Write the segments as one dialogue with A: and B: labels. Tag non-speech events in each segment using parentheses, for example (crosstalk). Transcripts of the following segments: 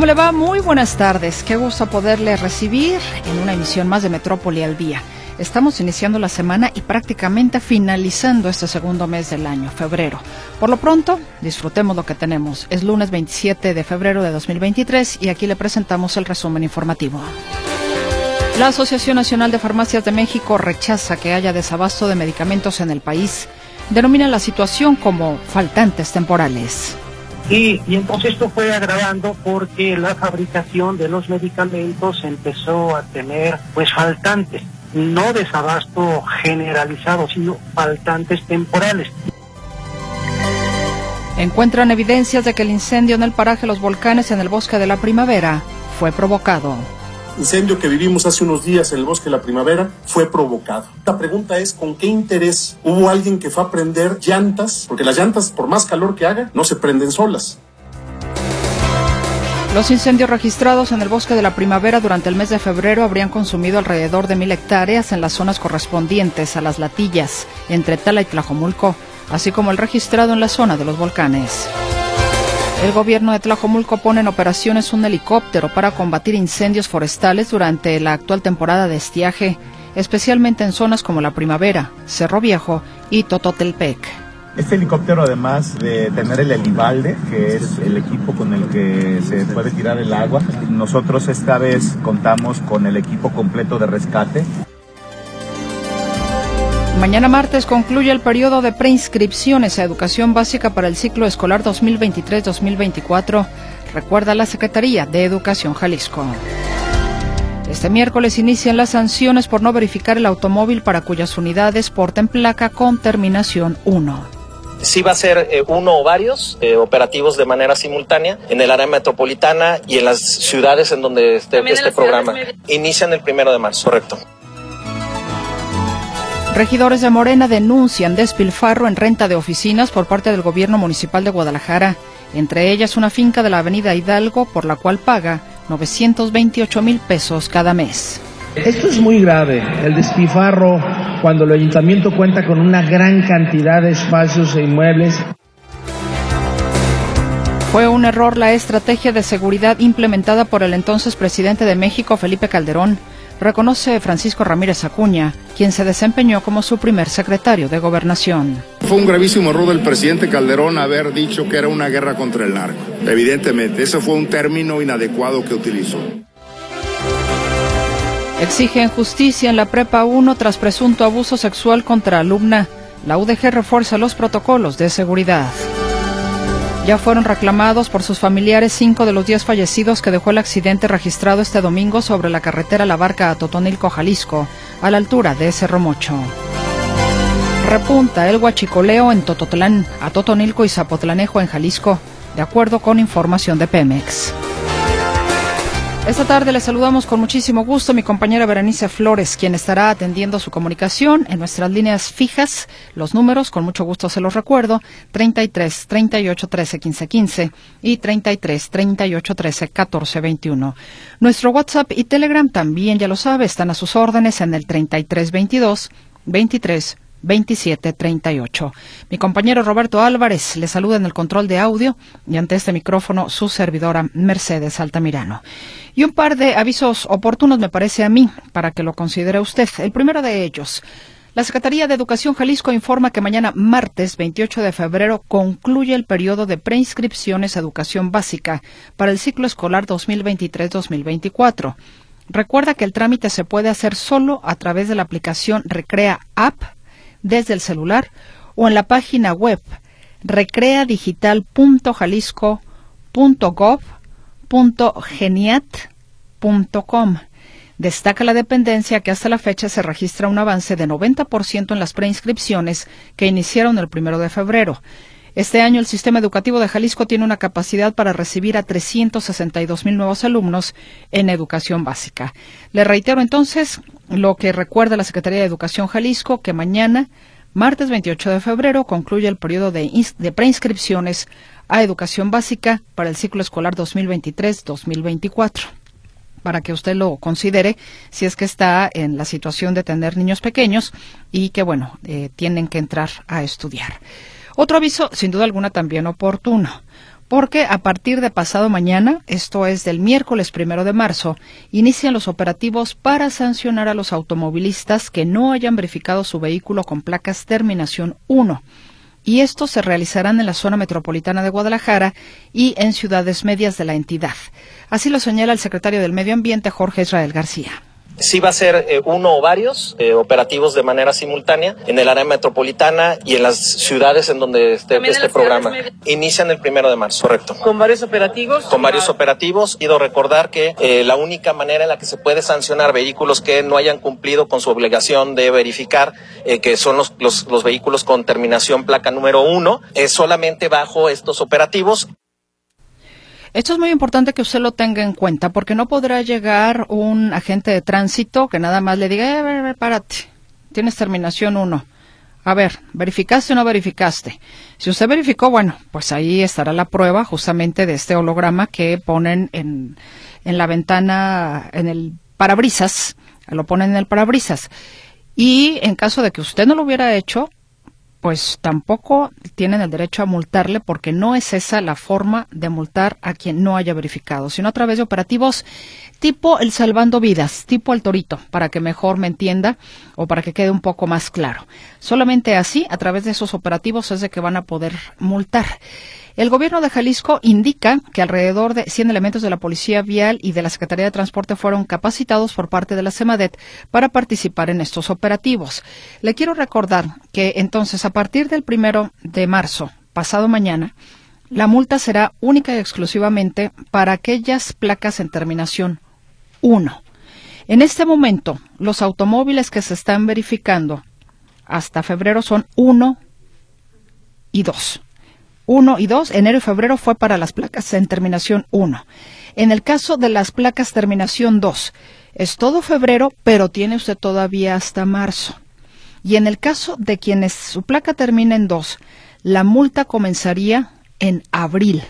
A: ¿Cómo le va? Muy buenas tardes. Qué gusto poderle recibir en una emisión más de Metrópoli al Día. Estamos iniciando la semana y prácticamente finalizando este segundo mes del año, febrero. Por lo pronto, disfrutemos lo que tenemos. Es lunes 27 de febrero de 2023 y aquí le presentamos el resumen informativo. La Asociación Nacional de Farmacias de México rechaza que haya desabasto de medicamentos en el país. Denomina la situación como faltantes temporales.
B: Y, entonces esto fue agravando porque la fabricación de los medicamentos empezó a tener pues faltantes, no desabasto generalizado, sino faltantes temporales.
A: Encuentran evidencias de que el incendio en el paraje Los Volcanes en el Bosque de la Primavera fue provocado
C: incendio que vivimos hace unos días en el bosque de la primavera fue provocado. La pregunta es, ¿con qué interés hubo alguien que fue a prender llantas? Porque las llantas, por más calor que haga, no se prenden solas.
A: Los incendios registrados en el bosque de la primavera durante el mes de febrero habrían consumido alrededor de mil hectáreas en las zonas correspondientes a las latillas, entre Tala y Tlajomulco, así como el registrado en la zona de los volcanes. El gobierno de Tlajomulco pone en operaciones un helicóptero para combatir incendios forestales durante la actual temporada de estiaje, especialmente en zonas como la Primavera, Cerro Viejo y Tototelpec.
D: Este helicóptero, además de tener el helibalde, que es el equipo con el que se puede tirar el agua, nosotros esta vez contamos con el equipo completo de rescate.
A: Mañana martes concluye el periodo de preinscripciones a educación básica para el ciclo escolar 2023-2024, recuerda la Secretaría de Educación Jalisco. Este miércoles inician las sanciones por no verificar el automóvil para cuyas unidades porten placa con terminación 1
E: sí va a ser eh, uno o varios eh, operativos de manera simultánea en el área metropolitana y en las ciudades en donde esté este programa. Inician el primero de marzo, correcto.
A: Regidores de Morena denuncian despilfarro en renta de oficinas por parte del gobierno municipal de Guadalajara, entre ellas una finca de la avenida Hidalgo por la cual paga 928 mil pesos cada mes.
F: Esto es muy grave, el despilfarro cuando el ayuntamiento cuenta con una gran cantidad de espacios e inmuebles.
A: Fue un error la estrategia de seguridad implementada por el entonces presidente de México, Felipe Calderón reconoce Francisco Ramírez Acuña, quien se desempeñó como su primer secretario de Gobernación.
G: Fue un gravísimo error del presidente Calderón haber dicho que era una guerra contra el narco. Evidentemente, ese fue un término inadecuado que utilizó.
A: Exigen justicia en la Prepa 1 tras presunto abuso sexual contra alumna. La UDG refuerza los protocolos de seguridad. Ya fueron reclamados por sus familiares cinco de los diez fallecidos que dejó el accidente registrado este domingo sobre la carretera La Barca a Totonilco, Jalisco, a la altura de Cerro Mocho. Repunta el huachicoleo en Tototlán, a Totonilco y Zapotlanejo en Jalisco, de acuerdo con información de Pemex. Esta tarde le saludamos con muchísimo gusto a mi compañera Berenice Flores, quien estará atendiendo su comunicación en nuestras líneas fijas. Los números, con mucho gusto se los recuerdo, 33 38 13 15 15 y 33 38 13 14 21. Nuestro WhatsApp y Telegram también, ya lo sabe, están a sus órdenes en el 33 22 23 2738. Mi compañero Roberto Álvarez le saluda en el control de audio y ante este micrófono su servidora Mercedes Altamirano. Y un par de avisos oportunos me parece a mí para que lo considere usted. El primero de ellos. La Secretaría de Educación Jalisco informa que mañana martes 28 de febrero concluye el periodo de preinscripciones a educación básica para el ciclo escolar 2023-2024. Recuerda que el trámite se puede hacer solo a través de la aplicación Recrea App desde el celular o en la página web recreadigital.jalisco.gov.geniat.com. Destaca la dependencia que hasta la fecha se registra un avance de 90% en las preinscripciones que iniciaron el primero de febrero. Este año el sistema educativo de Jalisco tiene una capacidad para recibir a 362 mil nuevos alumnos en educación básica. Le reitero entonces lo que recuerda la Secretaría de Educación Jalisco, que mañana, martes 28 de febrero, concluye el periodo de, preinscripciones a educación básica para el ciclo escolar 2023-2024 para que usted lo considere si es que está en la situación de tener niños pequeños y que, bueno, eh, tienen que entrar a estudiar. Otro aviso, sin duda alguna, también oportuno, porque a partir de pasado mañana, esto es del miércoles primero de marzo, inician los operativos para sancionar a los automovilistas que no hayan verificado su vehículo con placas terminación 1 y estos se realizarán en la zona metropolitana de Guadalajara y en ciudades medias de la entidad. Así lo señala el secretario del Medio Ambiente, Jorge Israel García.
E: Sí va a ser eh, uno o varios eh, operativos de manera simultánea en el área metropolitana y en las ciudades en donde esté este programa. Inician el primero de marzo, correcto.
H: ¿Con varios operativos?
E: Con varios operativos. Quiero recordar que eh, la única manera en la que se puede sancionar vehículos que no hayan cumplido con su obligación de verificar que son los, los, los vehículos con terminación placa número uno es solamente bajo estos operativos.
A: Esto es muy importante que usted lo tenga en cuenta porque no podrá llegar un agente de tránsito que nada más le diga, eh, párate, tienes terminación 1. A ver, ¿verificaste o no verificaste? Si usted verificó, bueno, pues ahí estará la prueba justamente de este holograma que ponen en, en la ventana, en el parabrisas, lo ponen en el parabrisas. Y en caso de que usted no lo hubiera hecho, pues tampoco tienen el derecho a multarle porque no es esa la forma de multar a quien no haya verificado, sino a través de operativos tipo el salvando vidas, tipo el torito, para que mejor me entienda o para que quede un poco más claro. Solamente así, a través de esos operativos, es de que van a poder multar. El gobierno de Jalisco indica que alrededor de 100 elementos de la Policía Vial y de la Secretaría de Transporte fueron capacitados por parte de la CEMADET para participar en estos operativos. Le quiero recordar que entonces a partir del primero de marzo, pasado mañana, la multa será única y exclusivamente para aquellas placas en terminación 1. En este momento, los automóviles que se están verificando hasta febrero son 1 y 2. 1 y 2, enero y febrero fue para las placas en terminación 1. En el caso de las placas terminación 2, es todo febrero, pero tiene usted todavía hasta marzo. Y en el caso de quienes su placa termina en 2, la multa comenzaría en abril.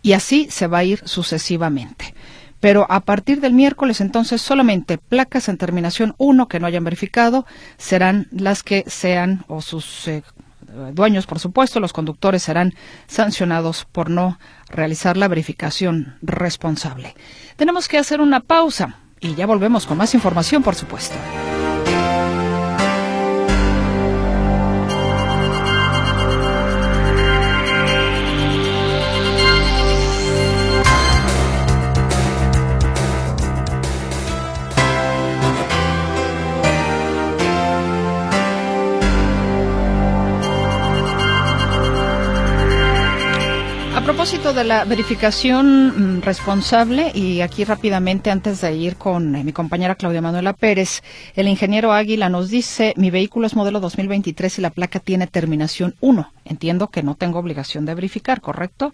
A: Y así se va a ir sucesivamente. Pero a partir del miércoles, entonces, solamente placas en terminación 1 que no hayan verificado serán las que sean o sus eh, dueños, por supuesto, los conductores serán sancionados por no realizar la verificación responsable. Tenemos que hacer una pausa y ya volvemos con más información, por supuesto. Propósito de la verificación mm, responsable, y aquí rápidamente antes de ir con eh, mi compañera Claudia Manuela Pérez, el ingeniero Águila nos dice, mi vehículo es modelo 2023 y la placa tiene terminación 1. Entiendo que no tengo obligación de verificar, ¿correcto?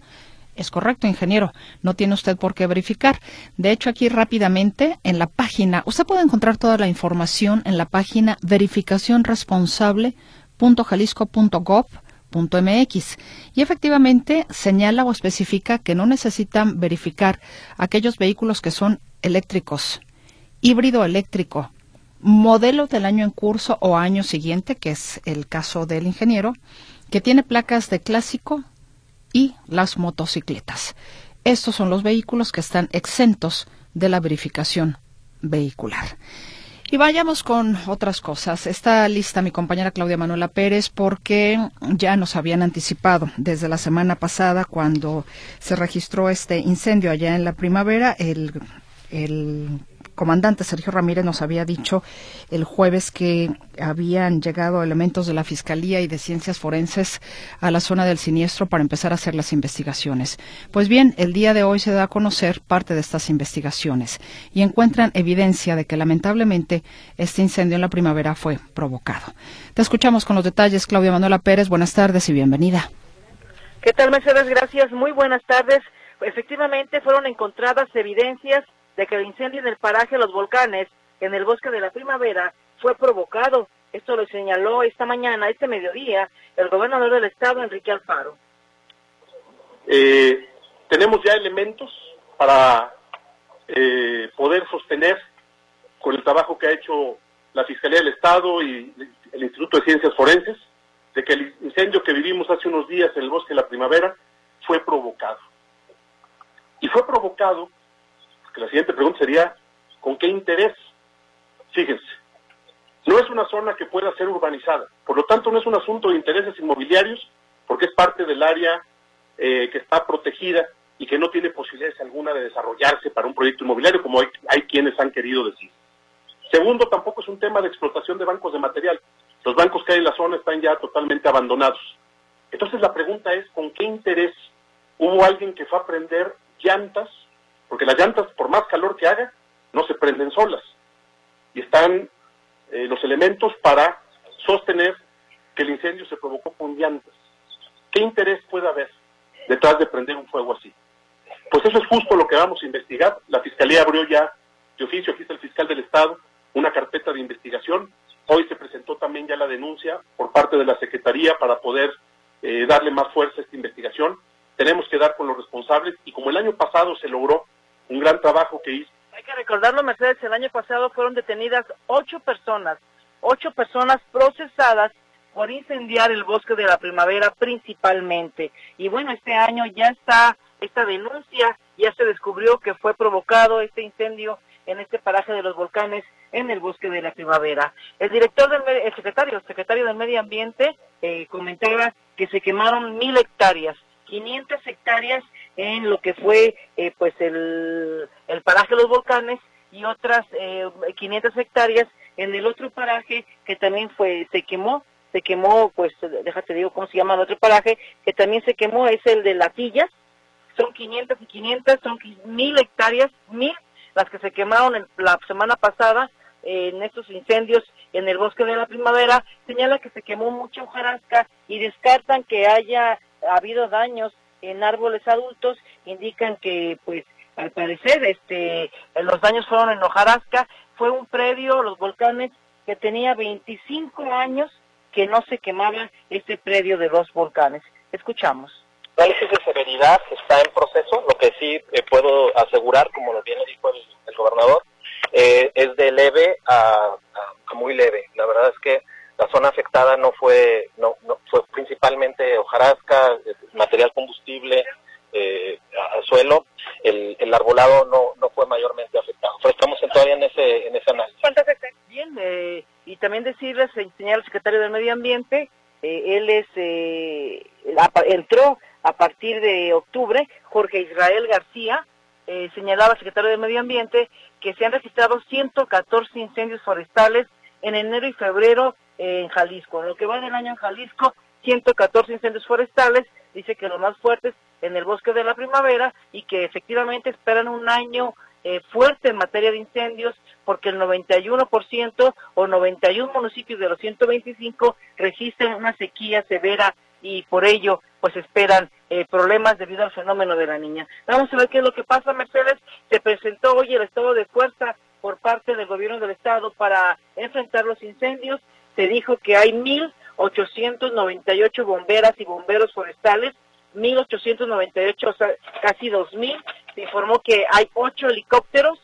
A: Es correcto, ingeniero. No tiene usted por qué verificar. De hecho, aquí rápidamente en la página, usted puede encontrar toda la información en la página verificacionresponsable.jalisco.gov .mx y efectivamente señala o especifica que no necesitan verificar aquellos vehículos que son eléctricos, híbrido eléctrico, modelo del año en curso o año siguiente, que es el caso del ingeniero, que tiene placas de clásico y las motocicletas. Estos son los vehículos que están exentos de la verificación vehicular. Y vayamos con otras cosas. Está lista mi compañera Claudia Manuela Pérez porque ya nos habían anticipado desde la semana pasada cuando se registró este incendio allá en la primavera. El, el comandante Sergio Ramírez nos había dicho el jueves que habían llegado elementos de la Fiscalía y de Ciencias Forenses a la zona del siniestro para empezar a hacer las investigaciones. Pues bien, el día de hoy se da a conocer parte de estas investigaciones y encuentran evidencia de que lamentablemente este incendio en la primavera fue provocado. Te escuchamos con los detalles, Claudia Manuela Pérez. Buenas tardes y bienvenida.
H: ¿Qué tal, Mercedes? Gracias. Muy buenas tardes. Efectivamente, fueron encontradas evidencias de que el incendio en el paraje Los Volcanes, en el bosque de la primavera, fue provocado. Esto lo señaló esta mañana, este mediodía, el gobernador del estado, Enrique Alfaro.
C: Eh, tenemos ya elementos para eh, poder sostener con el trabajo que ha hecho la Fiscalía del Estado y el Instituto de Ciencias Forenses, de que el incendio que vivimos hace unos días en el bosque de la primavera fue provocado. Y fue provocado, que la siguiente pregunta sería, ¿con qué interés? Fíjense, no es una zona que pueda ser urbanizada, por lo tanto no es un asunto de intereses inmobiliarios, porque es parte del área eh, que está protegida y que no tiene posibilidades alguna de desarrollarse para un proyecto inmobiliario, como hay, hay quienes han querido decir. Segundo, tampoco es un tema de explotación de bancos de material. Los bancos que hay en la zona están ya totalmente abandonados. Entonces la pregunta es, ¿con qué interés hubo alguien que fue a prender llantas? Porque las llantas, por más calor que haga, no se prenden solas. Y están eh, los elementos para sostener que el incendio se provocó con llantas. ¿Qué interés puede haber detrás de prender un fuego así? Pues eso es justo lo que vamos a investigar. La Fiscalía abrió ya de oficio, aquí está el fiscal del Estado, una carpeta de investigación. Hoy se presentó también ya la denuncia por parte de la Secretaría para poder eh, darle más fuerza a esta investigación. Tenemos que dar con los responsables y como el año pasado se logró un gran trabajo que hizo.
H: Hay que recordarlo, Mercedes, el año pasado fueron detenidas ocho personas, ocho personas procesadas por incendiar el bosque de la primavera principalmente. Y bueno, este año ya está esta denuncia, ya se descubrió que fue provocado este incendio en este paraje de los volcanes en el bosque de la primavera. El director del el secretario, secretario del Medio Ambiente, eh, comentaba que se quemaron mil hectáreas, 500 hectáreas en lo que fue eh, pues el, el, paraje de los volcanes y otras eh, 500 hectáreas en el otro paraje que también fue se quemó se quemó pues déjate digo cómo se llama el otro paraje que también se quemó es el de Latillas son 500 y 500 son mil hectáreas mil las que se quemaron la semana pasada en estos incendios en el bosque de la primavera, señala que se quemó mucha hojarasca y descartan que haya habido daños en árboles adultos, indican que pues al parecer este los daños fueron en hojarasca, fue un predio, los volcanes, que tenía 25 años que no se quemaba este predio de dos volcanes. Escuchamos.
E: Análisis de severidad está en proceso, lo que sí eh, puedo asegurar, como lo bien dijo el gobernador, eh, es de leve a, muy leve. La verdad es que la zona afectada no fue, no, fue principalmente hojarasca, No, no fue mayormente afectado. Estamos todavía en ese, análisis.
H: Bien, eh, y también decirles, al secretario del Medio Ambiente, él es, entró a partir de octubre, Jorge Israel García, eh, señalaba el secretario de Medio Ambiente que se han registrado 114 incendios forestales en enero y febrero en Jalisco. En lo que va del año en Jalisco, 114 incendios forestales, dice que los más fuertes en el bosque de la primavera y que efectivamente esperan un año eh, fuerte en materia de incendios porque el 91% o 91 municipios de los 125 registran una sequía severa y por ello pues esperan eh, problemas debido al fenómeno de la niña. Vamos a ver qué es lo que pasa, Mercedes. Se presentó hoy el estado de fuerza por parte del gobierno del estado para enfrentar los incendios. Se dijo que hay 1.898 bomberas y bomberos forestales, 1.898, o sea, casi 2.000. Se informó que hay 8 helicópteros,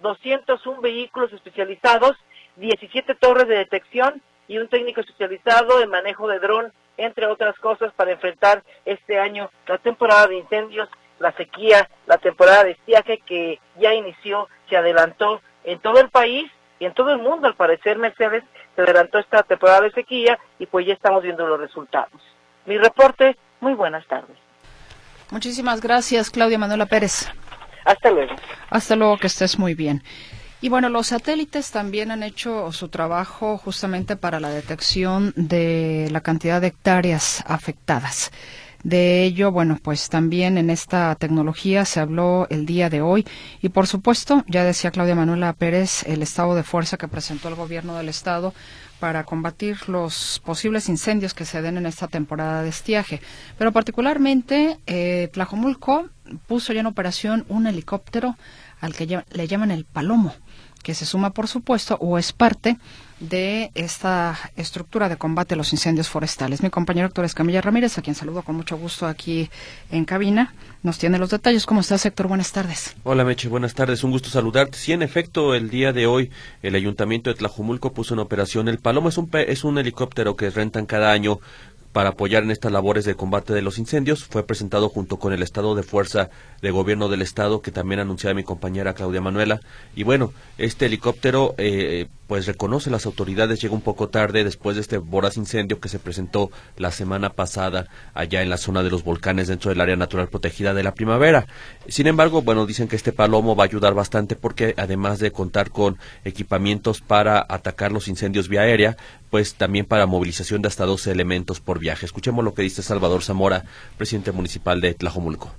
H: 201 vehículos especializados, 17 torres de detección y un técnico especializado en manejo de dron entre otras cosas, para enfrentar este año la temporada de incendios, la sequía, la temporada de estiaje que ya inició, se adelantó en todo el país y en todo el mundo, al parecer, Mercedes, se adelantó esta temporada de sequía y pues ya estamos viendo los resultados. Mi reporte, muy buenas tardes.
A: Muchísimas gracias, Claudia Manuela Pérez.
H: Hasta luego.
A: Hasta luego, que estés muy bien. Y bueno, los satélites también han hecho su trabajo justamente para la detección de la cantidad de hectáreas afectadas. De ello, bueno, pues también en esta tecnología se habló el día de hoy y por supuesto, ya decía Claudia Manuela Pérez, el estado de fuerza que presentó el gobierno del estado para combatir los posibles incendios que se den en esta temporada de estiaje. Pero particularmente, eh, Tlajomulco puso ya en operación un helicóptero al que le llaman el Palomo, que se suma, por supuesto, o es parte de esta estructura de combate a los incendios forestales. Mi compañero Héctor Escamilla Ramírez, a quien saludo con mucho gusto aquí en cabina, nos tiene los detalles. ¿Cómo estás, Héctor? Buenas tardes.
I: Hola, Meche. Buenas tardes. Un gusto saludarte. Sí, en efecto, el día de hoy el Ayuntamiento de Tlajumulco puso en operación el Paloma. Es un, es un helicóptero que rentan cada año para apoyar en estas labores de combate de los incendios. Fue presentado junto con el estado de fuerza de gobierno del estado que también anunciaba mi compañera Claudia Manuela. Y bueno, este helicóptero eh, pues reconoce las autoridades, llega un poco tarde después de este voraz incendio que se presentó la semana pasada allá en la zona de los volcanes dentro del área natural protegida de la primavera. Sin embargo, bueno, dicen que este palomo va a ayudar bastante porque además de contar con equipamientos para atacar los incendios vía aérea, pues también para movilización de hasta 12 elementos por viaje. Escuchemos lo que dice Salvador Zamora, presidente municipal de Tlajomulco.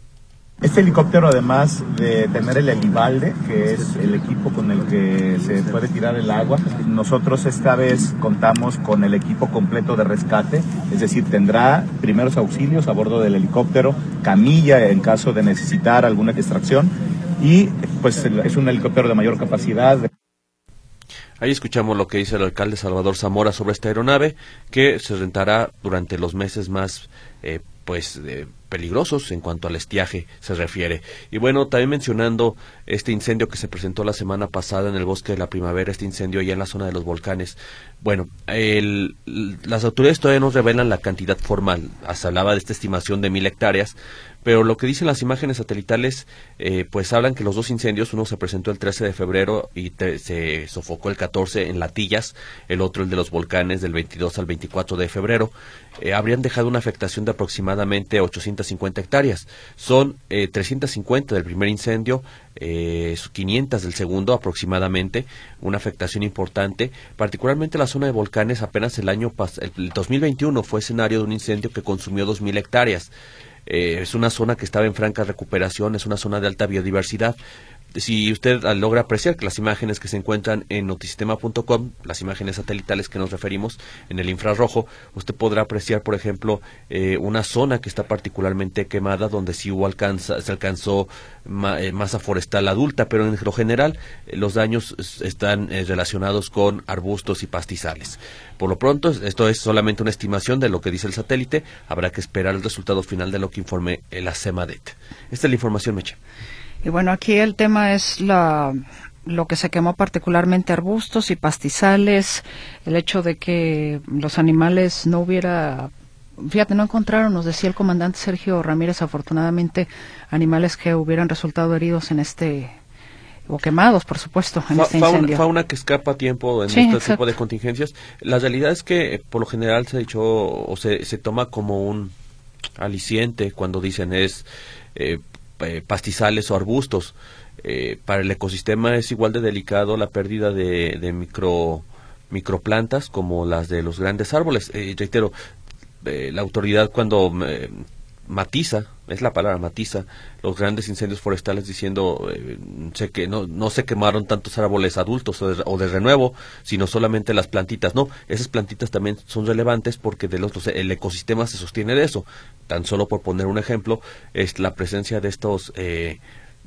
D: Este helicóptero, además de tener el helibalde, que es el equipo con el que se puede tirar el agua, nosotros esta vez contamos con el equipo completo de rescate, es decir, tendrá primeros auxilios a bordo del helicóptero, camilla en caso de necesitar alguna extracción y pues es un helicóptero de mayor capacidad.
I: Ahí escuchamos lo que dice el alcalde Salvador Zamora sobre esta aeronave que se rentará durante los meses más eh, pues peligrosos en cuanto al estiaje se refiere. Y bueno, también mencionando este incendio que se presentó la semana pasada en el bosque de la primavera, este incendio allá en la zona de los volcanes. Bueno, el, las autoridades todavía no revelan la cantidad formal. Se hablaba de esta estimación de mil hectáreas, pero lo que dicen las imágenes satelitales, eh, pues hablan que los dos incendios, uno se presentó el 13 de febrero y se sofocó el 14 en Latillas, el otro el de los volcanes del 22 al 24 de febrero, eh, habrían dejado una afectación de aproximadamente 850 hectáreas. Son eh, 350 del primer incendio, eh, 500 del segundo aproximadamente, una afectación importante, particularmente la zona de volcanes apenas el año el 2021 fue escenario de un incendio que consumió 2.000 hectáreas. Eh, es una zona que estaba en franca recuperación, es una zona de alta biodiversidad. Si usted logra apreciar que las imágenes que se encuentran en notisistema.com, las imágenes satelitales que nos referimos en el infrarrojo, usted podrá apreciar, por ejemplo, eh, una zona que está particularmente quemada, donde sí hubo alcanza, se alcanzó eh, masa forestal adulta, pero en lo general los daños están relacionados con arbustos y pastizales. Por lo pronto, esto es solamente una estimación de lo que dice el satélite. Habrá que esperar el resultado final de lo que informe la CEMADET. Esta es la información, Meche.
A: Y bueno, aquí el tema es la lo que se quemó particularmente arbustos y pastizales, el hecho de que los animales no hubiera Fíjate, no encontraron, nos decía el comandante Sergio Ramírez, afortunadamente, animales que hubieran resultado heridos en este o quemados, por supuesto, en este incendio.
I: Fauna, que escapa a tiempo en este tipo de contingencias. La realidad es que, por lo general, se ha dicho o se, se toma como un aliciente cuando dicen es eh, eh, pastizales o arbustos. Eh, para el ecosistema es igual de delicado la pérdida de, de micro microplantas como las de los grandes árboles. reitero, la autoridad cuando matiza, es la palabra matiza, los grandes incendios forestales diciendo eh, sé que no, no se quemaron tantos árboles adultos o de, renuevo, sino solamente las plantitas. No, esas plantitas también son relevantes porque de los, el ecosistema se sostiene de eso. Tan solo por poner un ejemplo, es la presencia de estos eh,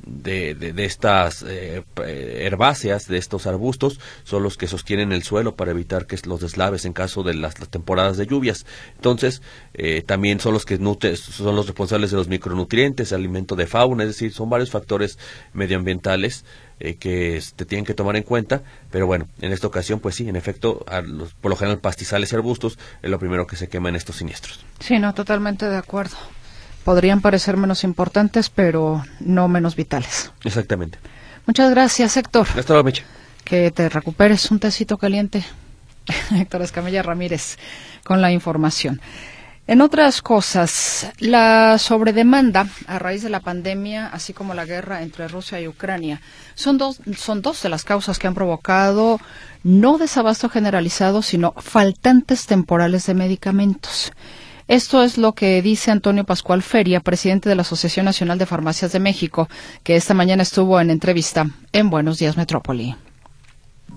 I: de, de, estas eh, herbáceas, de estos arbustos, son los que sostienen el suelo para evitar que los deslaves en caso de las, temporadas de lluvias. Entonces, eh, también son los que son los responsables de los micronutrientes, alimento de fauna, es decir, son varios factores medioambientales eh, que se este, tienen que tomar en cuenta, pero bueno, en esta ocasión, pues sí, en efecto, por lo general pastizales y arbustos es lo primero que se quema en estos siniestros.
A: Sí, no, totalmente de acuerdo podrían parecer menos importantes, pero no menos vitales.
I: Exactamente.
A: Muchas gracias, Héctor.
I: Hasta luego.
A: Que te recuperes un tecito caliente. (laughs) Héctor Escamilla Ramírez con la información. En otras cosas, la sobredemanda a raíz de la pandemia, así como la guerra entre Rusia y Ucrania, son dos, son dos de las causas que han provocado no desabasto generalizado, sino faltantes temporales de medicamentos. Esto es lo que dice Antonio Pascual Feria, presidente de la Asociación Nacional de Farmacias de México, que esta mañana estuvo en entrevista en Buenos Días Metrópoli.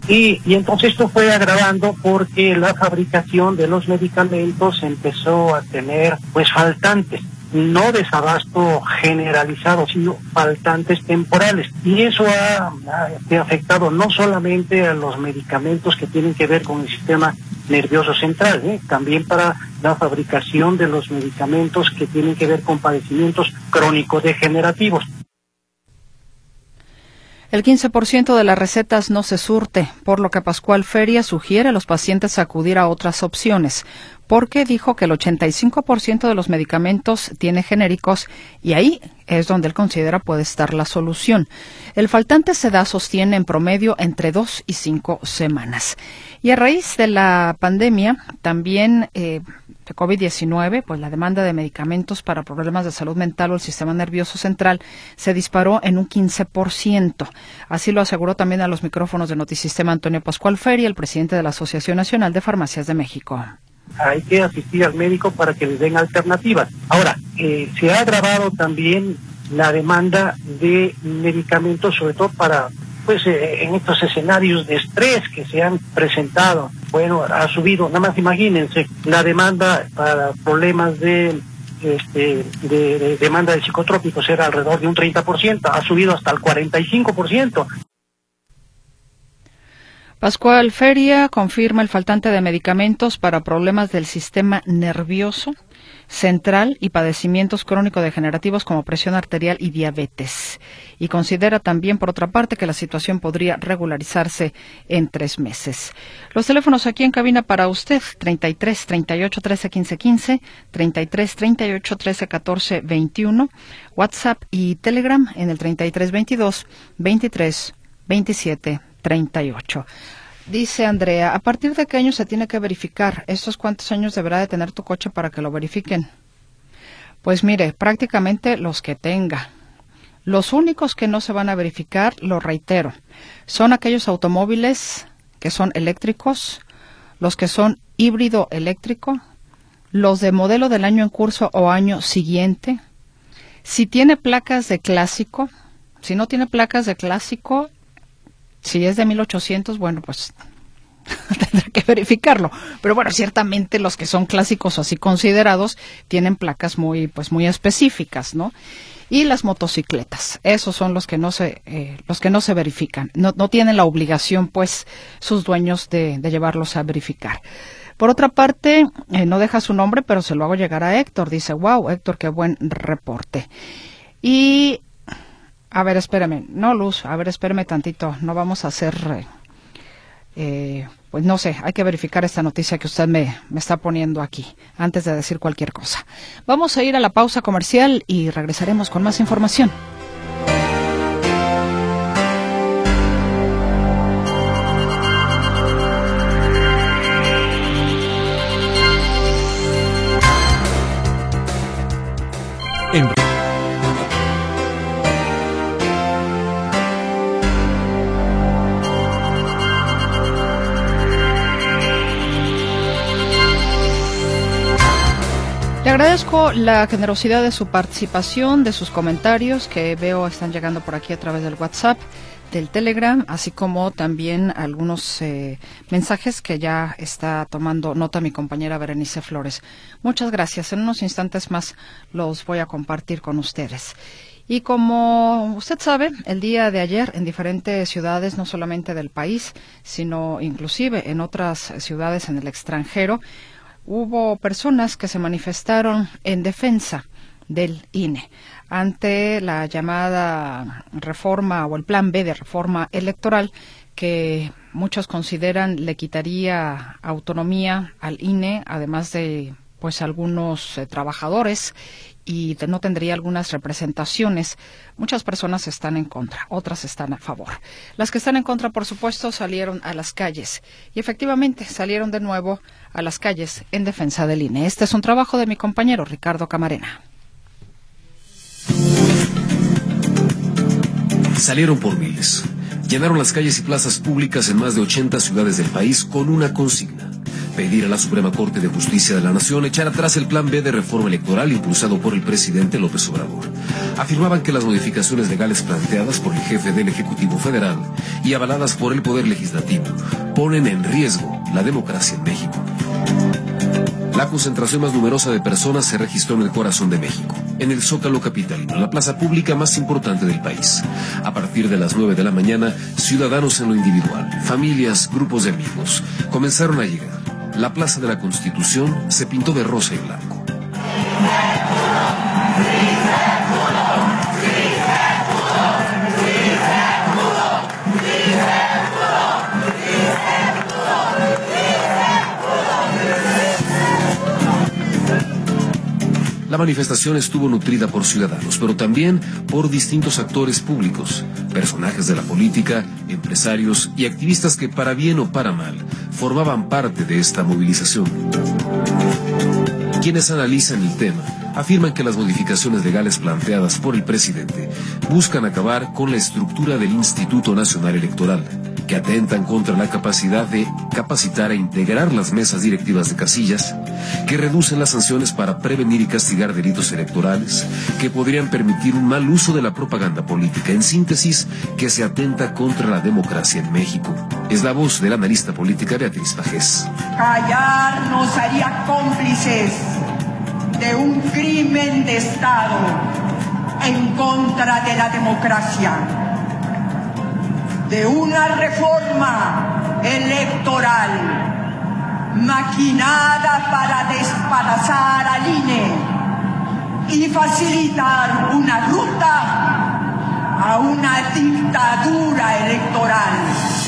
B: Y, y, entonces esto fue agravando porque la fabricación de los medicamentos empezó a tener pues faltantes no desabasto generalizado, sino faltantes temporales. Y eso ha, afectado no solamente a los medicamentos que tienen que ver con el sistema nervioso central, ¿eh? también para la fabricación de los medicamentos que tienen que ver con padecimientos crónicos degenerativos.
A: El 15% de las recetas no se surte, por lo que Pascual Feria sugiere a los pacientes acudir a otras opciones, porque dijo que el 85% de los medicamentos tiene genéricos y ahí es donde él considera puede estar la solución. El faltante se da, sostiene en promedio entre dos y cinco semanas. Y a raíz de la pandemia, también eh, de COVID-19, pues la demanda de medicamentos para problemas de salud mental o el sistema nervioso central se disparó en un 15%. Así lo aseguró también a los micrófonos de Notisistema Antonio Pascual Feria, el presidente de la Asociación Nacional de Farmacias de México
B: hay que asistir al médico para que les den alternativas. Ahora, eh, se ha agravado también la demanda de medicamentos, sobre todo para pues eh, en estos escenarios de estrés que se han presentado, bueno, ha subido, nada más imagínense, la demanda para problemas de este, de, demanda de psicotrópicos era alrededor de un 30%, ha subido hasta el 45%.
A: Pascual Feria confirma el faltante de medicamentos para problemas del sistema nervioso central y padecimientos crónico-degenerativos como presión arterial y diabetes. Y considera también, por otra parte, que la situación podría regularizarse en tres meses. Los teléfonos aquí en cabina para usted, 33 38 13 15 15, 33 38 13 14 21, WhatsApp y Telegram en el 33 22 23 27 38. Dice Andrea, ¿a partir de qué año se tiene que verificar? ¿Estos cuántos años deberá de tener tu coche para que lo verifiquen? Pues mire, prácticamente los que tenga. Los únicos que no se van a verificar, lo reitero, son aquellos automóviles que son eléctricos, los que son híbrido eléctrico, los de modelo del año en curso o año siguiente. Si tiene placas de clásico, si no tiene placas de clásico, si es de 1800, bueno, pues (laughs) tendrá que verificarlo. Pero bueno, ciertamente los que son clásicos o así considerados tienen placas muy, pues muy específicas, ¿no? Y las motocicletas, esos son los que no se, eh, los que no se verifican. No, no, tienen la obligación, pues, sus dueños de, de llevarlos a verificar. Por otra parte, eh, no deja su nombre, pero se lo hago llegar a Héctor. Dice, wow, Héctor, qué buen reporte. Y a ver, espérame. No, Luz, a ver, espérame tantito. No vamos a hacer... Eh, pues no sé, hay que verificar esta noticia que usted me, me está poniendo aquí antes de decir cualquier cosa. Vamos a ir a la pausa comercial y regresaremos con más información. Agradezco la generosidad de su participación, de sus comentarios que veo están llegando por aquí a través del WhatsApp, del Telegram, así como también algunos eh, mensajes que ya está tomando nota mi compañera Berenice Flores. Muchas gracias. En unos instantes más los voy a compartir con ustedes. Y como usted sabe, el día de ayer en diferentes ciudades, no solamente del país, sino inclusive en otras ciudades en el extranjero, hubo personas que se manifestaron en defensa del INE ante la llamada reforma o el plan B de reforma electoral que muchos consideran le quitaría autonomía al INE, además de pues algunos eh, trabajadores y no tendría algunas representaciones. Muchas personas están en contra, otras están a favor. Las que están en contra, por supuesto, salieron a las calles y efectivamente salieron de nuevo a las calles en defensa del INE. Este es un trabajo de mi compañero Ricardo Camarena.
J: Salieron por miles. Llenaron las calles y plazas públicas en más de 80 ciudades del país con una consigna pedir a la Suprema Corte de Justicia de la Nación echar atrás el plan B de reforma electoral impulsado por el presidente López Obrador. Afirmaban que las modificaciones legales planteadas por el jefe del Ejecutivo Federal y avaladas por el Poder Legislativo ponen en riesgo la democracia en México. La concentración más numerosa de personas se registró en el corazón de México, en el Zócalo Capitalino, la plaza pública más importante del país. A partir de las 9 de la mañana, ciudadanos en lo individual, familias, grupos de amigos, comenzaron a llegar. La Plaza de la Constitución se pintó de rosa y blanco. Manifestación estuvo nutrida por ciudadanos, pero también por distintos actores públicos, personajes de la política, empresarios y activistas que para bien o para mal formaban parte de esta movilización. Quienes analizan el tema afirman que las modificaciones legales planteadas por el presidente buscan acabar con la estructura del Instituto Nacional Electoral que atentan contra la capacidad de capacitar e integrar las mesas directivas de casillas, que reducen las sanciones para prevenir y castigar delitos electorales, que podrían permitir un mal uso de la propaganda política, en síntesis, que se atenta contra la democracia en México. Es la voz de la analista política Beatriz Pajés.
K: Callar nos haría cómplices de un crimen de Estado en contra de la democracia de una reforma electoral maquinada para desparazar al INE y facilitar una ruta a una dictadura electoral.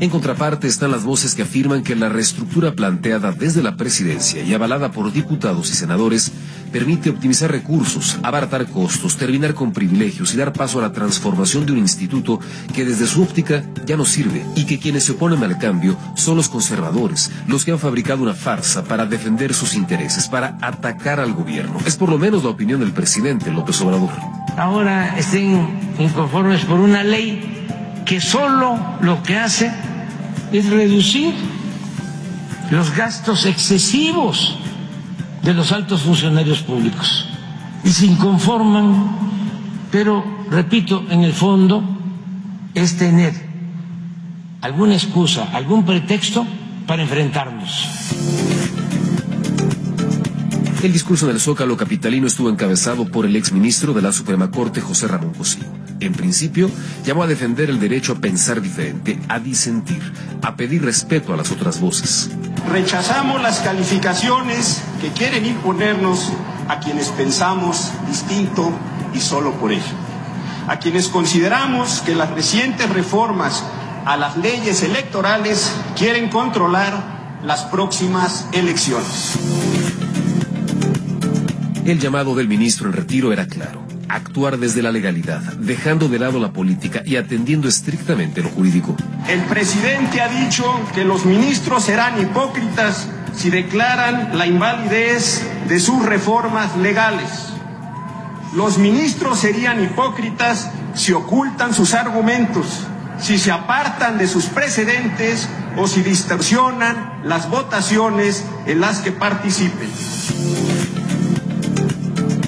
J: En contraparte están las voces que afirman que la reestructura planteada desde la presidencia y avalada por diputados y senadores permite optimizar recursos, abaratar costos, terminar con privilegios y dar paso a la transformación de un instituto que desde su óptica ya no sirve y que quienes se oponen al cambio son los conservadores, los que han fabricado una farsa para defender sus intereses, para atacar al gobierno. Es por lo menos la opinión del presidente López Obrador.
F: Ahora estén inconformes por una ley que solo lo que hace es reducir los gastos excesivos de los altos funcionarios públicos. Y se inconforman, pero, repito, en el fondo es tener alguna excusa, algún pretexto para enfrentarnos.
J: El discurso del Zócalo capitalino estuvo encabezado por el exministro de la Suprema Corte, José Ramón Cosío. En principio, llamó a defender el derecho a pensar diferente, a disentir, a pedir respeto a las otras voces.
L: Rechazamos las calificaciones que quieren imponernos a quienes pensamos distinto y solo por ello. A quienes consideramos que las recientes reformas a las leyes electorales quieren controlar las próximas elecciones.
J: El llamado del ministro en retiro era claro, actuar desde la legalidad, dejando de lado la política y atendiendo estrictamente lo jurídico.
L: El presidente ha dicho que los ministros serán hipócritas si declaran la invalidez de sus reformas legales. Los ministros serían hipócritas si ocultan sus argumentos, si se apartan de sus precedentes o si distorsionan las votaciones en las que participen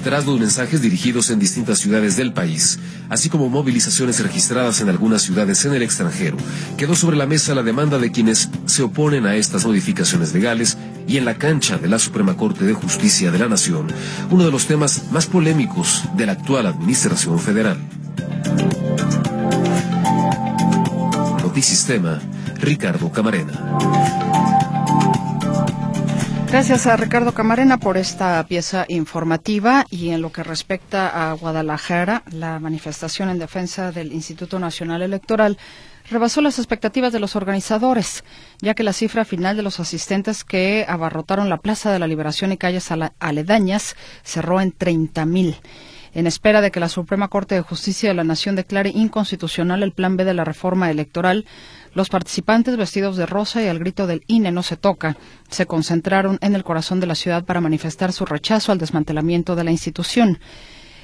J: tras los mensajes dirigidos en distintas ciudades del país, así como movilizaciones registradas en algunas ciudades en el extranjero, quedó sobre la mesa la demanda de quienes se oponen a estas modificaciones legales y en la cancha de la Suprema Corte de Justicia de la Nación, uno de los temas más polémicos de la actual Administración Federal. Notisistema, Ricardo Camarena.
A: Gracias a Ricardo Camarena por esta pieza informativa y en lo que respecta a Guadalajara, la manifestación en defensa del Instituto Nacional Electoral rebasó las expectativas de los organizadores, ya que la cifra final de los asistentes que abarrotaron la Plaza de la Liberación y calles aledañas cerró en 30.000 en espera de que la Suprema Corte de Justicia de la Nación declare inconstitucional el Plan B de la reforma electoral, los participantes vestidos de rosa y al grito del INE no se toca se concentraron en el corazón de la ciudad para manifestar su rechazo al desmantelamiento de la institución.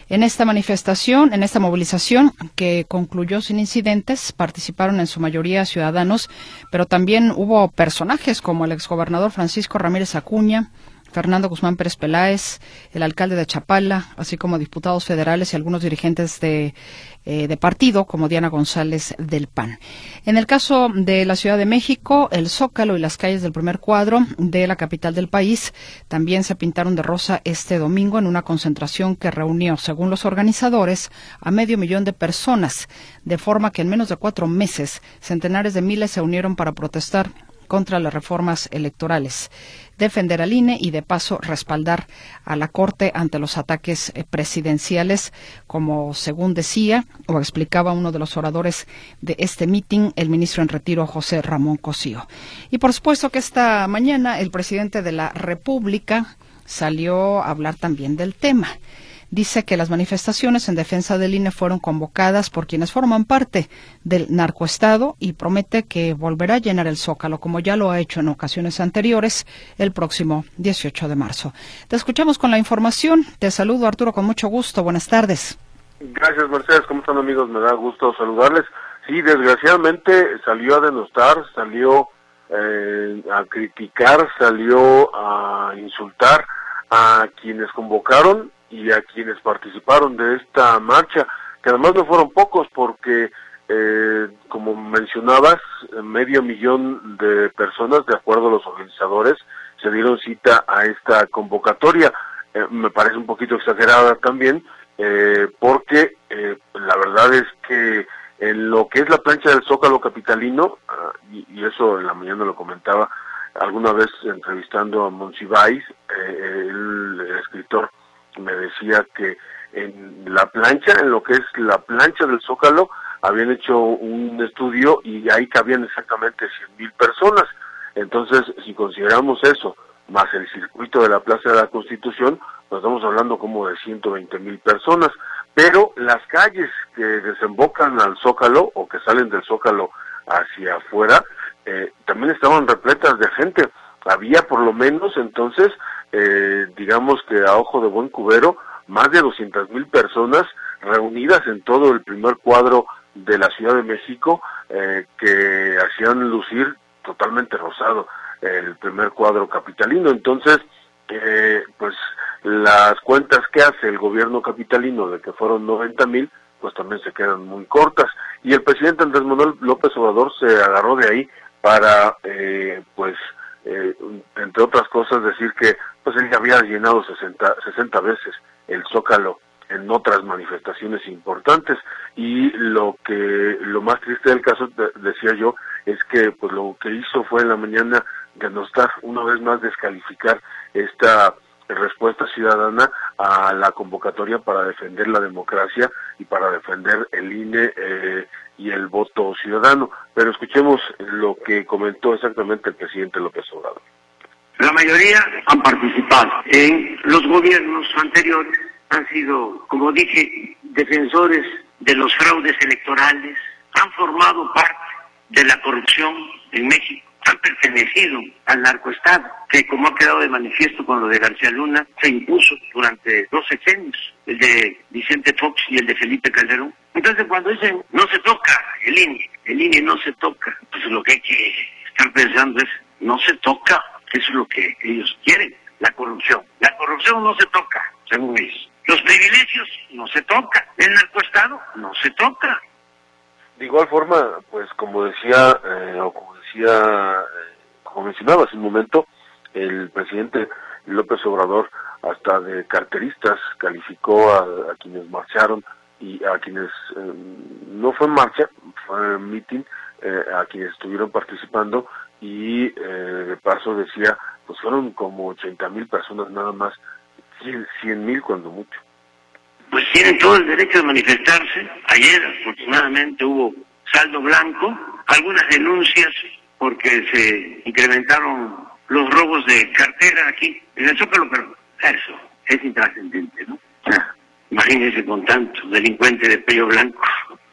A: En esta manifestación, en esta movilización que concluyó sin incidentes, participaron en su mayoría ciudadanos, pero también hubo personajes como el exgobernador Francisco Ramírez Acuña, Fernando Guzmán Pérez Peláez, el alcalde de Chapala, así como diputados federales y algunos dirigentes de, eh, de, partido, como Diana González del PAN. En el caso de la Ciudad de México, el Zócalo y las calles del primer cuadro de la capital del país también se pintaron de rosa este domingo en una concentración que reunió, según los organizadores, a medio millón de personas, de forma que en menos de cuatro meses centenares de miles se unieron para protestar contra las reformas electorales, defender al INE y de paso respaldar a la Corte ante los ataques eh, presidenciales, como según decía o explicaba uno de los oradores de este mitin, el ministro en retiro José Ramón Cosío. Y por supuesto que esta mañana el presidente de la República salió a hablar también del tema dice que las manifestaciones en defensa del INE fueron convocadas por quienes forman parte del narcoestado y promete que volverá a llenar el zócalo como ya lo ha hecho en ocasiones anteriores el próximo 18 de marzo. Te escuchamos con la información. Te saludo Arturo con mucho gusto. Buenas tardes.
M: Gracias Mercedes. ¿Cómo están amigos? Me da gusto saludarles. Sí, desgraciadamente salió a denostar, salió eh, a criticar, salió a insultar a quienes convocaron y a quienes participaron de esta marcha, que además no fueron pocos porque, eh, como mencionabas, medio millón de personas, de acuerdo a los organizadores, se dieron cita a esta convocatoria. Eh, me parece un poquito exagerada también, eh, porque la verdad es que en lo que es la plancha del Zócalo Capitalino, ah, y, eso en la mañana lo comentaba alguna vez entrevistando a Monsiváis, decía que en la plancha, en lo que es la plancha del Zócalo, habían hecho un estudio y ahí cabían exactamente 100 mil personas. Entonces, si consideramos eso, más el circuito de la Plaza de la Constitución, nos estamos hablando como de 120 mil personas. Pero las calles que desembocan al Zócalo o que salen del Zócalo hacia afuera, eh, también estaban repletas de gente. Había por lo menos entonces eh, digamos que a ojo de buen cubero, más de 200 mil personas reunidas en todo el primer cuadro de la Ciudad de México eh, que hacían lucir totalmente rosado el primer cuadro capitalino. Entonces, eh, pues las cuentas que hace el gobierno capitalino de que fueron 90 mil, pues también se quedan muy cortas. Y el presidente Andrés Manuel López Obrador se agarró de ahí para, eh, pues, eh, entre otras cosas, decir que pues él ya había llenado 60, 60 veces el Zócalo en otras manifestaciones importantes y lo que lo más triste del caso decía yo es que pues lo que hizo fue en la mañana denostar una vez más descalificar esta respuesta ciudadana a la convocatoria para defender la democracia y para defender el INE eh, y el voto ciudadano. Pero escuchemos lo que comentó exactamente el presidente López Obrador.
N: La mayoría han participado en los gobiernos anteriores, han sido, como dije, defensores de los fraudes electorales, han formado parte de la corrupción en México han pertenecido al narcoestado, que como ha quedado de manifiesto con lo de García Luna, se impuso durante dos sexenios, el de Vicente Fox y el de Felipe Calderón. Entonces cuando dicen no se toca el INE, el INE no se toca, pues lo que hay que estar pensando es no se toca, eso es lo que ellos quieren, la corrupción. La corrupción no se toca, según ellos. Los privilegios no se toca, el narcoestado no se toca.
M: De igual forma, pues como decía, eh, o como decía, eh, como mencionaba hace un momento, el presidente López Obrador hasta de carteristas calificó a, quienes marcharon y a quienes eh, no fue en marcha, fue en meeting, eh, a quienes estuvieron participando y de paso decía, pues fueron como 80 mil personas nada más, 100 mil cuando mucho.
N: Pues tienen todo el derecho de manifestarse. Ayer afortunadamente hubo saldo blanco, algunas denuncias porque se incrementaron los robos de cartera aquí en el Zócalo, pero eso es intrascendente, ¿no? Imagínense con tanto delincuente de pello blanco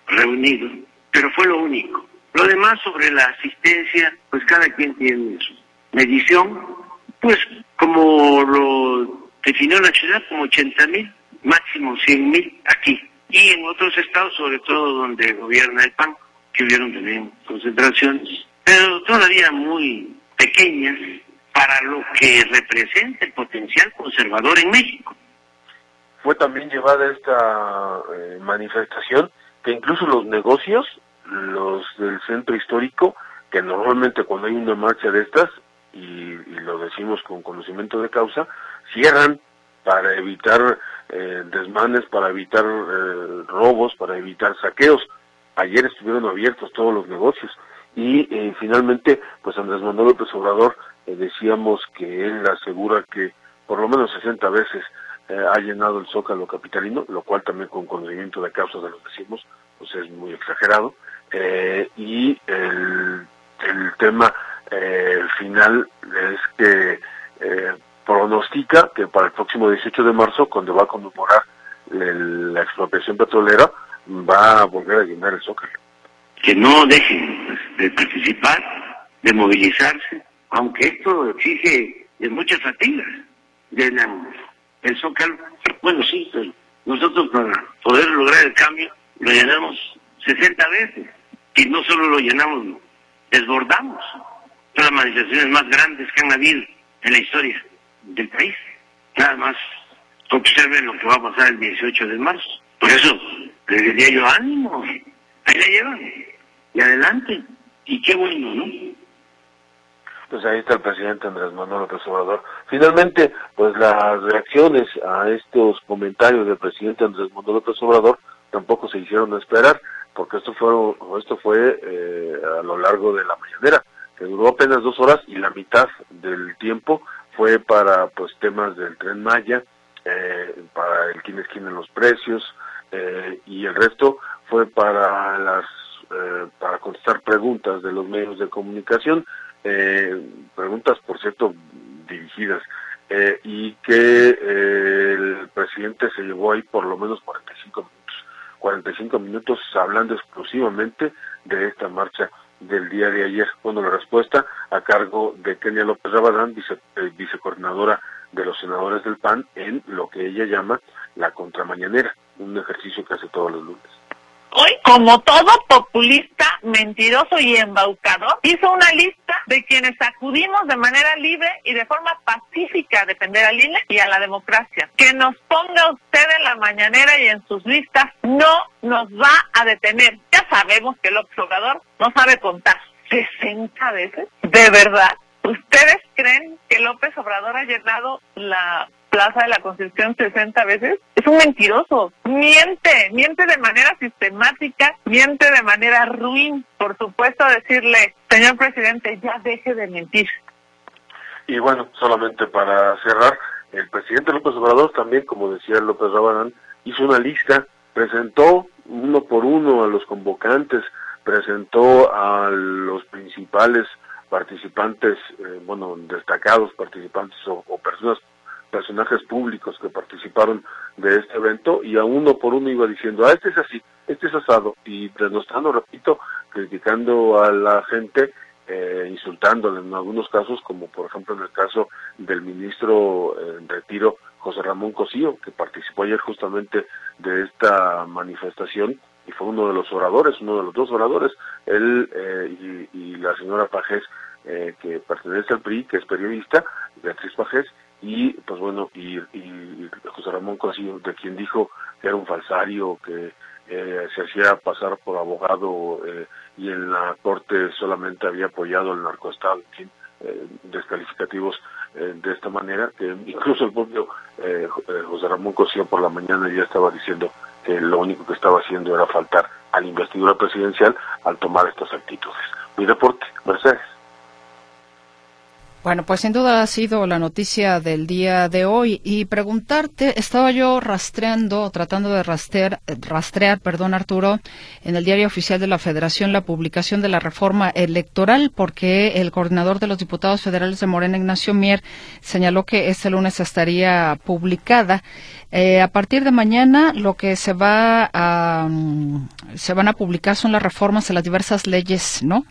N: reunido, pero fue lo único. Lo demás sobre la asistencia, pues cada quien tiene su medición, pues como lo definió la ciudad, como 80 mil máximo 100 mil aquí. Y en otros estados, sobre todo donde gobierna el PAN, que hubieron también concentraciones, pero todavía muy pequeñas para lo que representa el potencial conservador en México.
M: Fue también llevada esta eh, manifestación que incluso los negocios, los del centro histórico, que normalmente cuando hay una marcha de estas, y, lo decimos con conocimiento de causa, cierran para evitar eh, desmanes, para evitar eh, robos, para evitar saqueos. Ayer estuvieron abiertos todos los negocios y eh, finalmente, pues Andrés Manuel López Obrador eh, decíamos que él asegura que por lo menos 60 veces ha llenado el zócalo capitalino, lo cual también con conocimiento de causa de lo decimos, pues es muy exagerado. Eh, y el, tema eh, final es que eh, pronostica que para el próximo 18 de marzo, cuando va a conmemorar el- la expropiación petrolera, va a volver a llenar el zócalo.
N: que no dejen de participar, de movilizarse, aunque esto exige de muchas fatigas. Llenamos el zócalo, bueno sí, nosotros para poder lograr el cambio lo llenamos 60 veces y no solo lo llenamos, desbordamos. Son las manifestaciones más grandes que han habido en la historia del país. Nada más observen lo que va a pasar el 18 de marzo. Por eso les diría yo ánimo, ahí la llevan y adelante. Y qué bueno, ¿no?
M: Pues ahí está el presidente Andrés Manuel López Obrador. Finalmente, pues las reacciones a estos comentarios del presidente Andrés Manuel López Obrador tampoco se hicieron esperar, porque esto fue, esto fue eh, a lo largo de la mañanera, que duró apenas dos horas y la mitad del tiempo fue para pues temas del tren Maya, eh, para el quién es quién en los precios, eh, y el resto fue para las para contestar preguntas de los medios de comunicación, preguntas por cierto dirigidas, y que el presidente se llevó ahí por lo menos 45 minutos, 45 minutos hablando exclusivamente de esta marcha del día de ayer. Bueno, la respuesta a cargo de Kenia López Rabadán, vice, eh, vicecoordinadora de los senadores del PAN, en lo que ella llama la contramañanera, un ejercicio que hace todos los lunes.
H: Hoy, como todo populista, mentiroso y embaucador, hizo una lista de quienes acudimos de manera libre y de forma pacífica a defender al INE y a la democracia. Que nos ponga usted en la mañanera y en sus listas no nos va a detener. Ya sabemos que el observador no sabe contar. ¿60 veces? ¿De verdad? ¿Ustedes creen que López Obrador ha llenado la Plaza de la Constitución 60 veces? Es un mentiroso. Miente, miente de manera sistemática, miente de manera ruin. Por supuesto, decirle, señor presidente, ya deje de mentir.
M: Y bueno, solamente para cerrar, el presidente López Obrador también, como decía López Rabadán, hizo una lista, presentó uno por uno a los convocantes, presentó a los principales participantes, eh, bueno, destacados participantes o personas personajes públicos que participaron de este evento y a uno por uno iba diciendo, ah, este es así, este es asado, y denostando, repito, criticando a la gente, eh, insultándole en algunos casos, como por ejemplo en el caso del ministro eh, en retiro, José Ramón Cosío, que participó ayer justamente de esta manifestación y fue uno de los oradores, uno de los dos oradores, él eh, y, y la señora Pajés, eh, que pertenece al PRI, que es periodista, Beatriz Pajés, y pues bueno, y, y José Ramón Cosío, de quien dijo que era un falsario, que eh, se hacía pasar por abogado eh, y en la corte solamente había apoyado el narcoestado, en eh, descalificativos eh, de esta manera, que incluso el propio José Ramón Cosío por la mañana ya estaba diciendo que lo único que estaba haciendo era faltar a la investidura presidencial al tomar estas actitudes. Mi reporte, Mercedes.
A: Bueno, pues sin duda ha sido la noticia del día de hoy y preguntarte, estaba yo rastreando, tratando de rastrear, rastrear, perdón Arturo, en el diario oficial de la Federación la publicación de la reforma electoral porque el coordinador de los diputados federales de Morena, Ignacio Mier, señaló que este lunes estaría publicada. Eh, a partir de mañana lo que se va a, um, se van a publicar son las reformas a las diversas leyes, ¿no?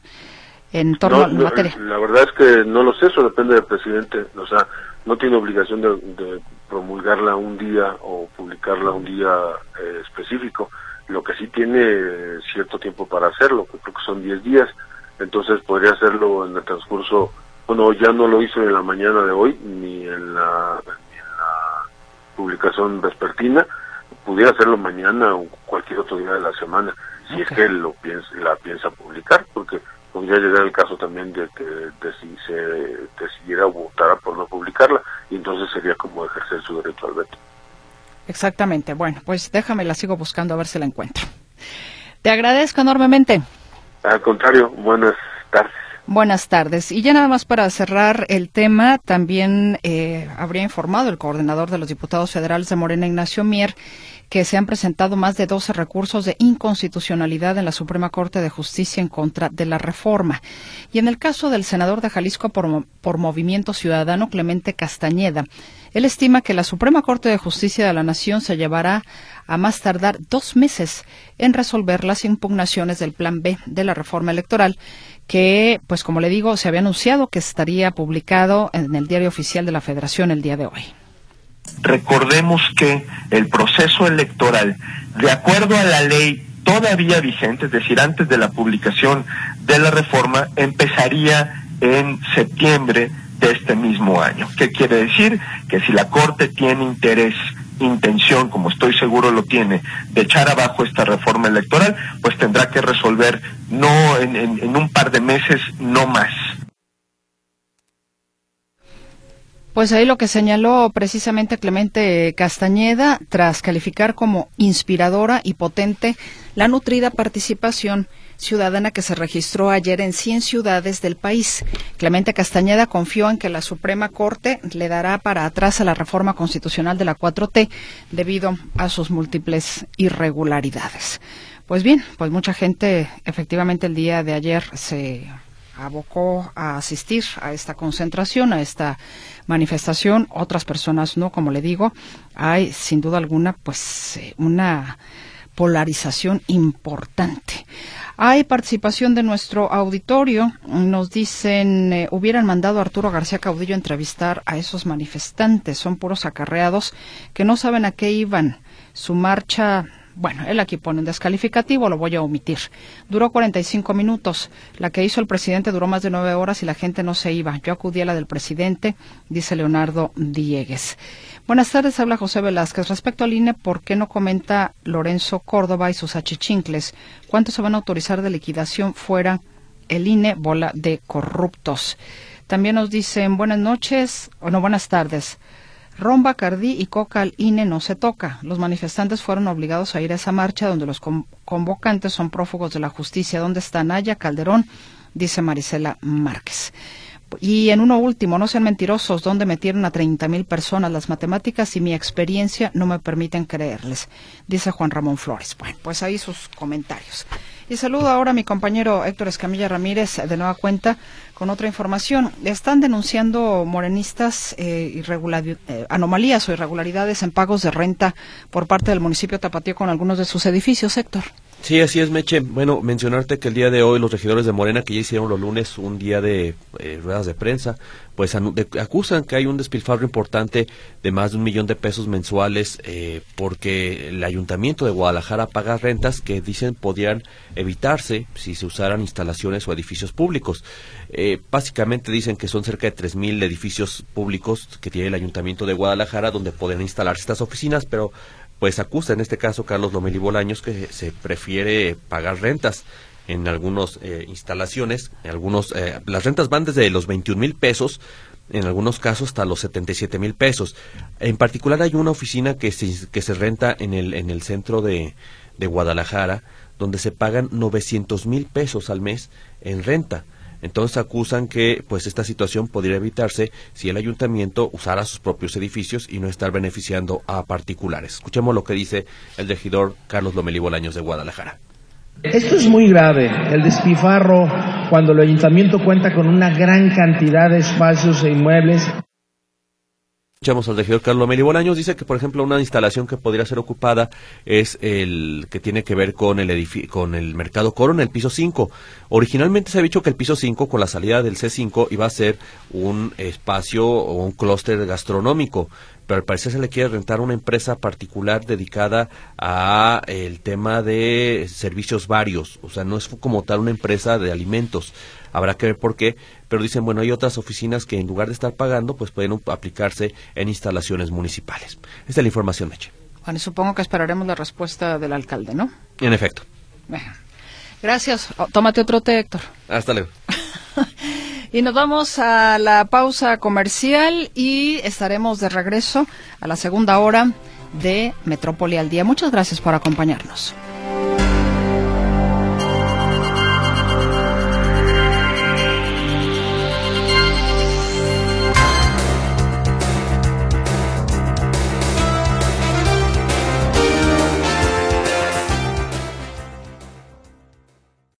A: En torno
M: no,
A: a la
M: no,
A: materia.
M: La verdad es que no lo sé, eso depende del presidente. O sea, no tiene obligación de, de promulgarla un día o publicarla un día eh, específico. Lo que sí tiene cierto tiempo para hacerlo, que creo que son 10 días, entonces podría hacerlo en el transcurso, bueno, ya no lo hizo en la mañana de hoy, ni en la, ni en la publicación vespertina, pudiera hacerlo mañana o cualquier otro día de la semana, si es que lo piensa, la piensa publicar, porque podría llegar el caso también de que de si se decidiera votar por no publicarla, y entonces sería como ejercer su derecho al veto.
A: Exactamente. Bueno, pues déjame, la sigo buscando a ver si la encuentro. Te agradezco enormemente.
M: Al contrario, buenas tardes.
A: Buenas tardes. Y ya nada más para cerrar el tema, también eh, habría informado el coordinador de los diputados federales de Morena, Ignacio Mier, que se han presentado más de 12 recursos de inconstitucionalidad en la Suprema Corte de Justicia en contra de la reforma. Y en el caso del senador de Jalisco por, por Movimiento Ciudadano, Clemente Castañeda, él estima que la Suprema Corte de Justicia de la Nación se llevará a más tardar dos meses en resolver las impugnaciones del Plan B de la reforma electoral, que, pues como le digo, se había anunciado que estaría publicado en el Diario Oficial de la Federación el día de hoy.
O: Recordemos que el proceso electoral, de acuerdo a la ley todavía vigente, es decir, antes de la publicación de la reforma, empezaría en septiembre de este mismo año. ¿Qué quiere decir? Que si la Corte tiene interés, intención, como estoy seguro lo tiene, de echar abajo esta reforma electoral, pues tendrá que resolver no en, en un par de meses, no más.
A: Pues ahí lo que señaló precisamente Clemente Castañeda, tras calificar como inspiradora y potente la nutrida participación ciudadana que se registró ayer en 100 ciudades del país. Clemente Castañeda confió en que la Suprema Corte le dará para atrás a la reforma constitucional de la 4T debido a sus múltiples irregularidades. Pues bien, pues mucha gente efectivamente el día de ayer se abocó a asistir a esta concentración, a esta manifestación. Otras personas no, como le digo, hay sin duda alguna pues eh, una polarización importante. Hay participación de nuestro auditorio. Nos dicen, eh, hubieran mandado a Arturo García Caudillo entrevistar a esos manifestantes. Son puros acarreados que no saben a qué iban. Su marcha bueno, él aquí pone un descalificativo, lo voy a omitir. Duró 45 minutos. La que hizo el presidente duró más de nueve horas y la gente no se iba. Yo acudí a la del presidente, dice Leonardo Diegues. Buenas tardes, habla José Velázquez. Respecto al INE, ¿por qué no comenta Lorenzo Córdoba y sus achichincles? ¿Cuánto se van a autorizar de liquidación fuera el INE, bola de corruptos? También nos dicen buenas noches, o no, buenas tardes. Romba, Cardí y Coca al INE no se toca. Los manifestantes fueron obligados a ir a esa marcha donde los convocantes son prófugos de la justicia. ¿Dónde está Naya Calderón? Dice Marisela Márquez. Y en uno último, no sean mentirosos, ¿dónde metieron a 30 mil personas? Las matemáticas y mi experiencia no me permiten creerles, dice Juan Ramón Flores. Bueno, pues ahí sus comentarios. Y saludo ahora a mi compañero Héctor Escamilla Ramírez de nueva cuenta con otra información. Están denunciando morenistas eh, eh, anomalías o irregularidades en pagos de renta por parte del municipio Tapatío con algunos de sus edificios, Héctor.
I: Sí, así es, Meche. Bueno, mencionarte que el día de hoy los regidores de Morena, que ya hicieron los lunes un día de eh, ruedas de prensa, pues acusan que hay un despilfarro importante de más de un millón de pesos mensuales eh, porque el ayuntamiento de Guadalajara paga rentas que dicen podrían evitarse si se usaran instalaciones o edificios públicos. Eh, básicamente dicen que son cerca de 3.000 edificios públicos que tiene el ayuntamiento de Guadalajara donde pueden instalarse estas oficinas, pero pues acusa en este caso Carlos Lomeli Bolaños que se prefiere pagar rentas en algunas eh, instalaciones, algunos, eh, las rentas van desde los 21 mil pesos, en algunos casos hasta los 77 mil pesos. En particular hay una oficina que se, que se renta en el, en el centro de, de Guadalajara, donde se pagan 900 mil pesos al mes en renta. Entonces acusan que pues esta situación podría evitarse si el ayuntamiento usara sus propios edificios y no estar beneficiando a particulares. Escuchemos lo que dice el regidor Carlos Lomelí Bolaños de Guadalajara.
P: Esto es muy grave, el despifarro cuando el ayuntamiento cuenta con una gran cantidad de espacios e inmuebles
I: Escuchamos al regidor Carlos Meli Bolaños, dice que, por ejemplo, una instalación que podría ser ocupada es el que tiene que ver con el con el mercado Corona, el piso 5. Originalmente se había dicho que el piso 5, con la salida del C5, iba a ser un espacio o un clúster gastronómico, pero al parecer se le quiere rentar una empresa particular dedicada a el tema de servicios varios, o sea, no es como tal una empresa de alimentos. Habrá que ver por qué, pero dicen, bueno, hay otras oficinas que en lugar de estar pagando, pues pueden aplicarse en instalaciones municipales. Esta es la información, Meche.
A: Bueno, supongo que esperaremos la respuesta del alcalde, ¿no?
I: En efecto.
A: Gracias. Oh, tómate otro té, Héctor.
I: Hasta luego. (laughs)
A: y nos vamos a la pausa comercial y estaremos de regreso a la segunda hora de Metrópoli al Día. Muchas gracias por acompañarnos.